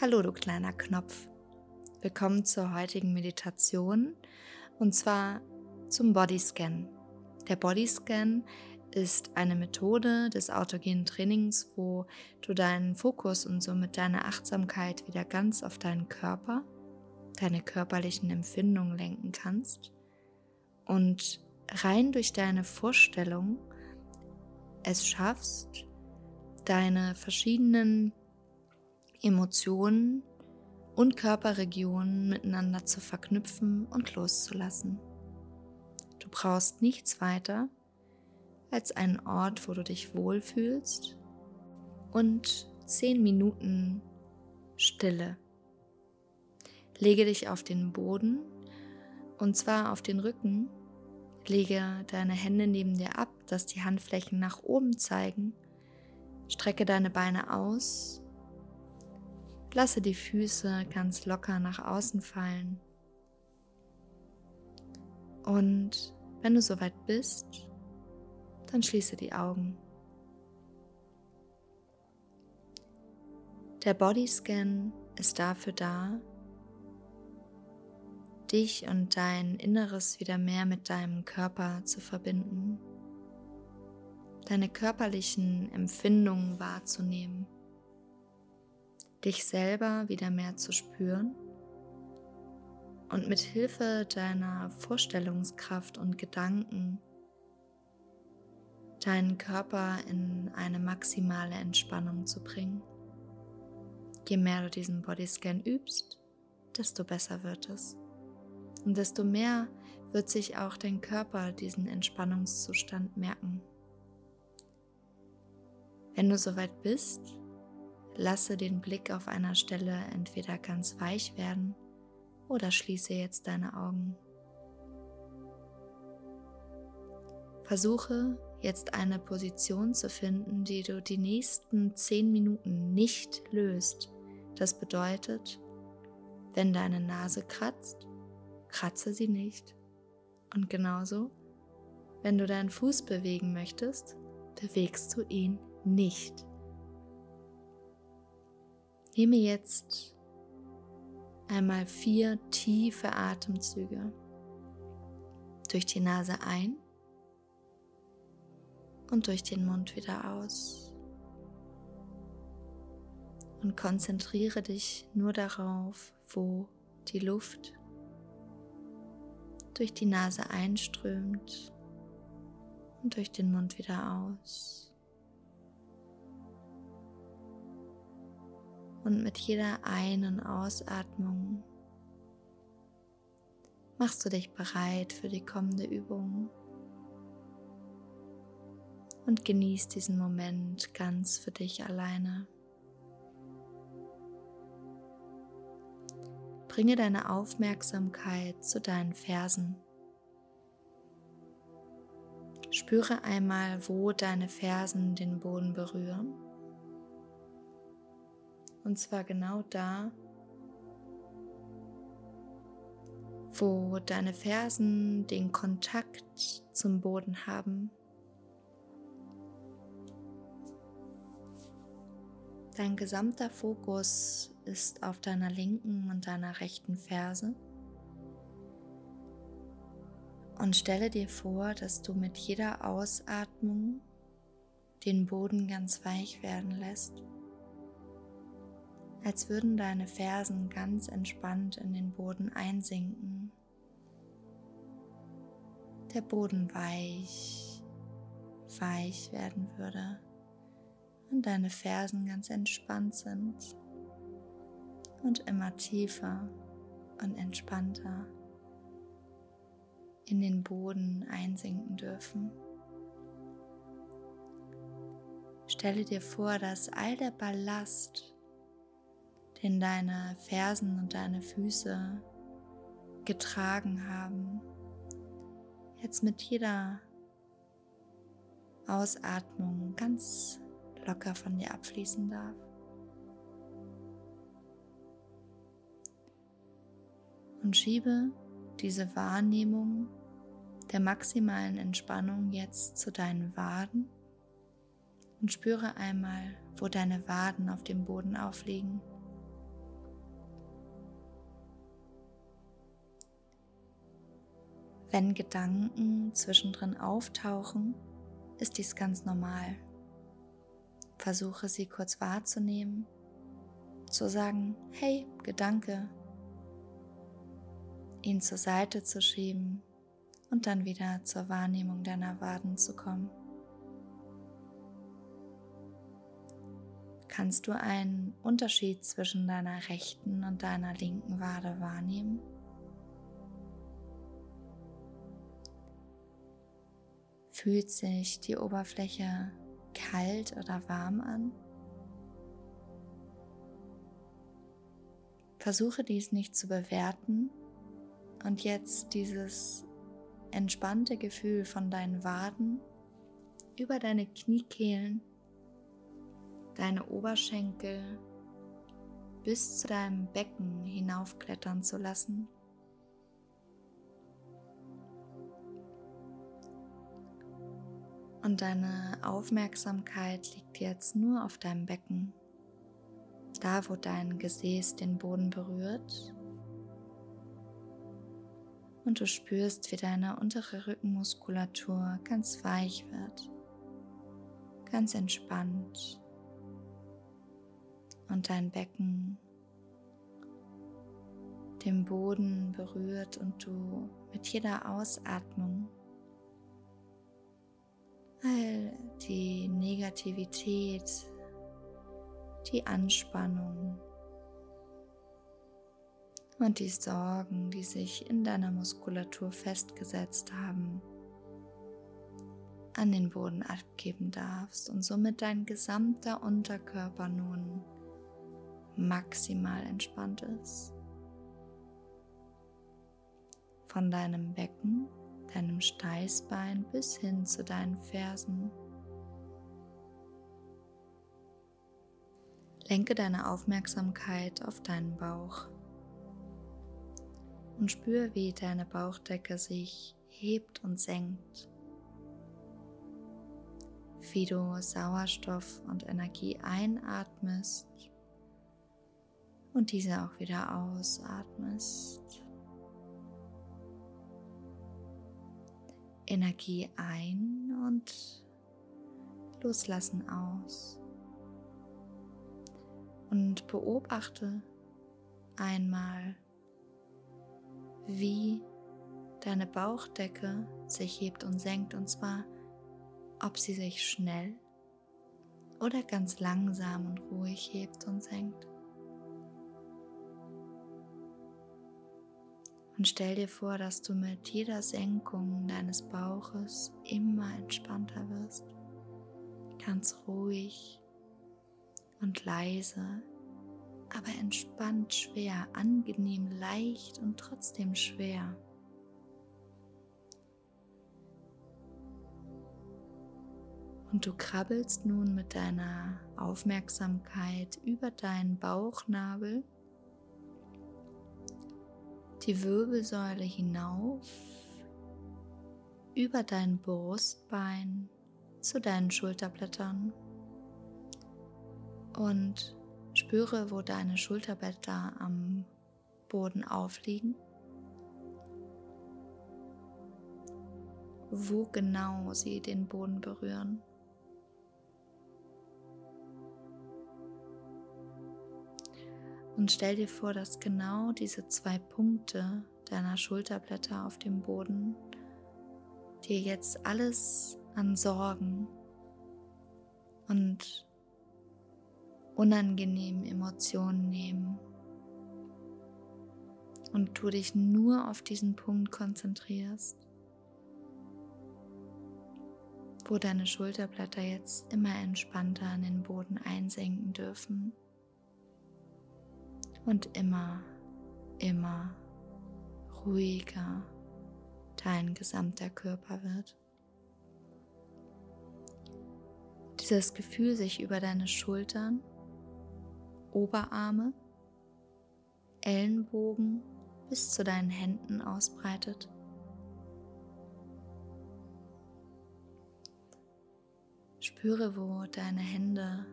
Hallo du kleiner Knopf. Willkommen zur heutigen Meditation und zwar zum Bodyscan. Der Bodyscan ist eine Methode des autogenen Trainings, wo du deinen Fokus und somit deine Achtsamkeit wieder ganz auf deinen Körper, deine körperlichen Empfindungen lenken kannst und rein durch deine Vorstellung es schaffst, deine verschiedenen Emotionen und Körperregionen miteinander zu verknüpfen und loszulassen. Du brauchst nichts weiter als einen Ort, wo du dich wohlfühlst und zehn Minuten Stille. Lege dich auf den Boden und zwar auf den Rücken. Lege deine Hände neben dir ab, dass die Handflächen nach oben zeigen. Strecke deine Beine aus Lasse die Füße ganz locker nach außen fallen. Und wenn du soweit bist, dann schließe die Augen. Der Bodyscan ist dafür da, dich und dein Inneres wieder mehr mit deinem Körper zu verbinden, deine körperlichen Empfindungen wahrzunehmen dich selber wieder mehr zu spüren und mit Hilfe deiner Vorstellungskraft und Gedanken deinen Körper in eine maximale Entspannung zu bringen. Je mehr du diesen Bodyscan übst, desto besser wird es. Und desto mehr wird sich auch dein Körper diesen Entspannungszustand merken. Wenn du soweit bist, Lasse den Blick auf einer Stelle entweder ganz weich werden oder schließe jetzt deine Augen. Versuche jetzt eine Position zu finden, die du die nächsten zehn Minuten nicht löst. Das bedeutet, wenn deine Nase kratzt, kratze sie nicht. Und genauso, wenn du deinen Fuß bewegen möchtest, bewegst du ihn nicht. Nehme jetzt einmal vier tiefe Atemzüge durch die Nase ein und durch den Mund wieder aus. Und konzentriere dich nur darauf, wo die Luft durch die Nase einströmt und durch den Mund wieder aus. Und mit jeder Ein- und Ausatmung machst du dich bereit für die kommende Übung und genießt diesen Moment ganz für dich alleine. Bringe deine Aufmerksamkeit zu deinen Fersen. Spüre einmal, wo deine Fersen den Boden berühren. Und zwar genau da, wo deine Fersen den Kontakt zum Boden haben. Dein gesamter Fokus ist auf deiner linken und deiner rechten Ferse. Und stelle dir vor, dass du mit jeder Ausatmung den Boden ganz weich werden lässt als würden deine Fersen ganz entspannt in den Boden einsinken. Der Boden weich, weich werden würde und deine Fersen ganz entspannt sind und immer tiefer und entspannter in den Boden einsinken dürfen. Stelle dir vor, dass all der Ballast, den deine Fersen und deine Füße getragen haben, jetzt mit jeder Ausatmung ganz locker von dir abfließen darf. Und schiebe diese Wahrnehmung der maximalen Entspannung jetzt zu deinen Waden und spüre einmal, wo deine Waden auf dem Boden aufliegen. Wenn Gedanken zwischendrin auftauchen, ist dies ganz normal. Versuche sie kurz wahrzunehmen, zu sagen, hey, Gedanke, ihn zur Seite zu schieben und dann wieder zur Wahrnehmung deiner Waden zu kommen. Kannst du einen Unterschied zwischen deiner rechten und deiner linken Wade wahrnehmen? Fühlt sich die Oberfläche kalt oder warm an? Versuche dies nicht zu bewerten und jetzt dieses entspannte Gefühl von deinen Waden über deine Kniekehlen, deine Oberschenkel bis zu deinem Becken hinaufklettern zu lassen. Und deine Aufmerksamkeit liegt jetzt nur auf deinem Becken, da wo dein Gesäß den Boden berührt. Und du spürst, wie deine untere Rückenmuskulatur ganz weich wird, ganz entspannt. Und dein Becken den Boden berührt und du mit jeder Ausatmung all die Negativität, die Anspannung, und die Sorgen, die sich in deiner Muskulatur festgesetzt haben, an den Boden abgeben darfst und somit dein gesamter Unterkörper nun maximal entspannt ist. Von deinem Becken, deinem Steißbein bis hin zu deinen Fersen. Lenke deine Aufmerksamkeit auf deinen Bauch und spür, wie deine Bauchdecke sich hebt und senkt, wie du Sauerstoff und Energie einatmest und diese auch wieder ausatmest. Energie ein und loslassen aus. Und beobachte einmal, wie deine Bauchdecke sich hebt und senkt und zwar, ob sie sich schnell oder ganz langsam und ruhig hebt und senkt. Und stell dir vor, dass du mit jeder Senkung deines Bauches immer entspannter wirst, ganz ruhig und leise aber entspannt schwer, angenehm leicht und trotzdem schwer. Und du krabbelst nun mit deiner Aufmerksamkeit über deinen Bauchnabel, die Wirbelsäule hinauf, über dein Brustbein zu deinen Schulterblättern und Spüre, wo deine Schulterblätter am Boden aufliegen. Wo genau sie den Boden berühren. Und stell dir vor, dass genau diese zwei Punkte deiner Schulterblätter auf dem Boden dir jetzt alles an Sorgen und unangenehmen Emotionen nehmen. Und du dich nur auf diesen Punkt konzentrierst, wo deine Schulterblätter jetzt immer entspannter an den Boden einsenken dürfen und immer, immer ruhiger dein gesamter Körper wird. Dieses Gefühl sich über deine Schultern Oberarme, Ellenbogen bis zu deinen Händen ausbreitet. Spüre, wo deine Hände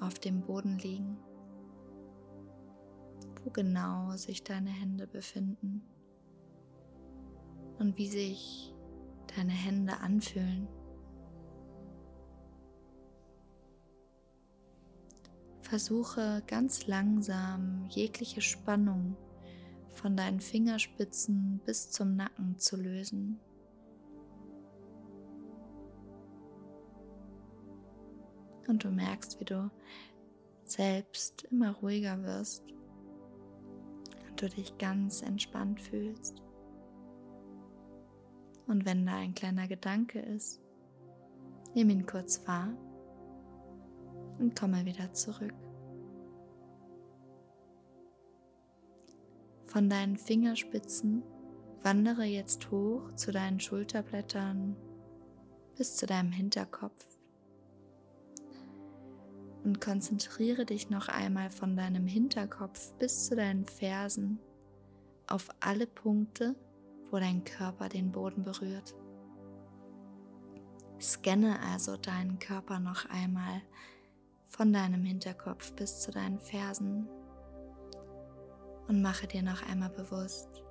auf dem Boden liegen, wo genau sich deine Hände befinden. und wie sich deine Hände anfühlen. Versuche ganz langsam jegliche Spannung von deinen Fingerspitzen bis zum Nacken zu lösen. Und du merkst, wie du selbst immer ruhiger wirst du dich ganz entspannt fühlst. Und wenn da ein kleiner Gedanke ist, nimm ihn kurz wahr und komme wieder zurück. Von deinen Fingerspitzen wandere jetzt hoch zu deinen Schulterblättern bis zu deinem Hinterkopf und konzentriere dich noch einmal von deinem Hinterkopf bis zu deinen Fersen auf alle Punkte, wo dein Körper den Boden berührt. Scanne also deinen Körper noch einmal von deinem Hinterkopf bis zu deinen Fersen und mache dir noch einmal bewusst,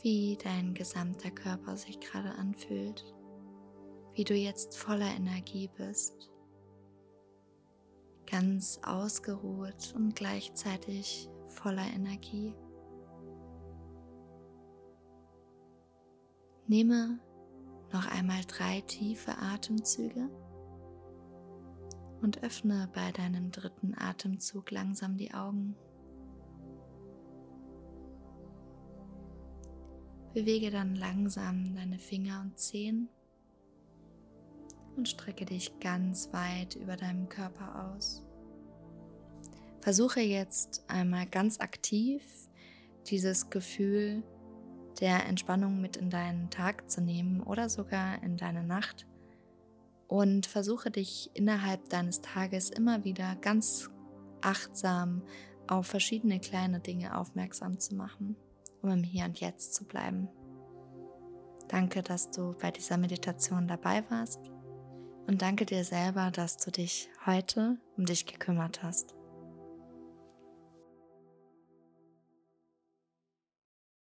wie dein gesamter Körper sich gerade anfühlt wie du jetzt voller Energie bist, ganz ausgeruht und gleichzeitig voller Energie. Nehme noch einmal drei tiefe Atemzüge und öffne bei deinem dritten Atemzug langsam die Augen. Bewege dann langsam deine Finger und Zehen und strecke dich ganz weit über deinem Körper aus. Versuche jetzt einmal ganz aktiv dieses Gefühl der Entspannung mit in deinen Tag zu nehmen oder sogar in deine Nacht und versuche dich innerhalb deines Tages immer wieder ganz achtsam auf verschiedene kleine Dinge aufmerksam zu machen, um im Hier und Jetzt zu bleiben. Danke, dass du bei dieser Meditation dabei warst und danke dir selber, dass du dich heute um dich gekümmert hast.